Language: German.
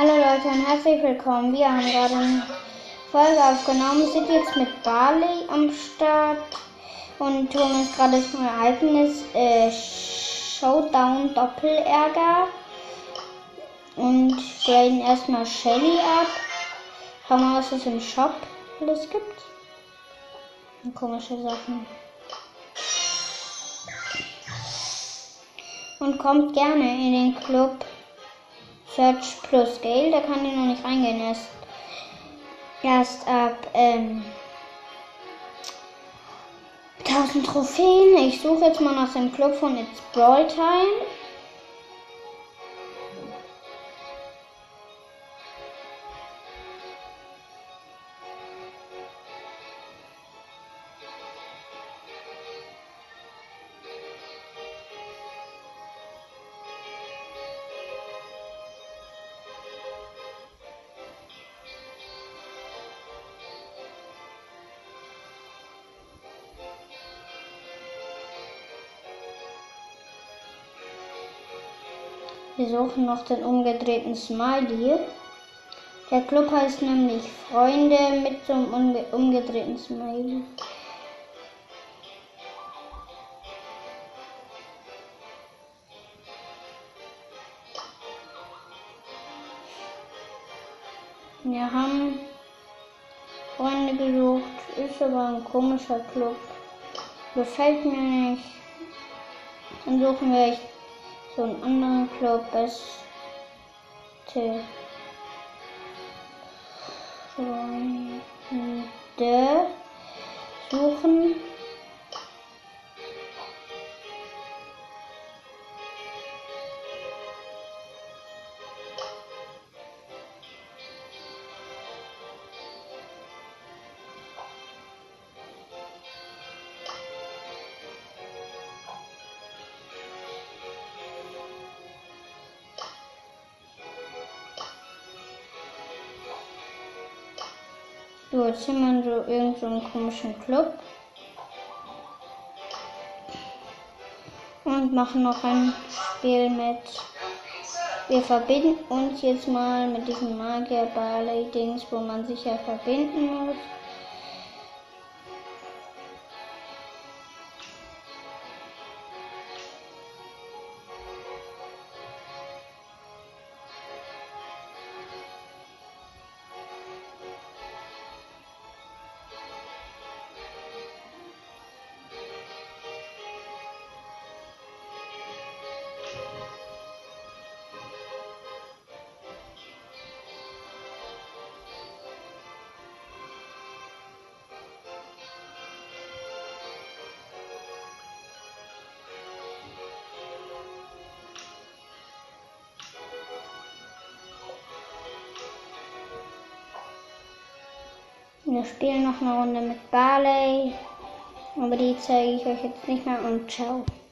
Hallo Leute und herzlich willkommen. Wir haben gerade eine Folge aufgenommen, sind jetzt mit Barley am Start und tun uns gerade das neue Ereignis äh, Showdown Doppelärger und graden erstmal Shelly ab. Schauen wir mal, was es im Shop alles gibt. Und komische Sachen. Und kommt gerne in den Club Search plus Gale, da kann ich noch nicht reingehen. Erst, erst ab ähm, 1000 Trophäen. Ich suche jetzt mal nach dem Club von It's Brawl Time. Wir suchen noch den umgedrehten Smiley. Der Club heißt nämlich Freunde mit so einem umge umgedrehten Smiley. Wir haben Freunde gesucht, ist aber ein komischer Club. Gefällt mir nicht. Dann suchen wir so einen anderen Club beste Freunde So, jetzt sind wir in so irgendeinem so komischen Club. Und machen noch ein Spiel mit. Wir verbinden uns jetzt mal mit diesem Magier Barley Dings, wo man sich ja verbinden muss. Wir spielen noch eine Runde mit Barley. Aber die zeige ich euch jetzt nicht mehr und ciao.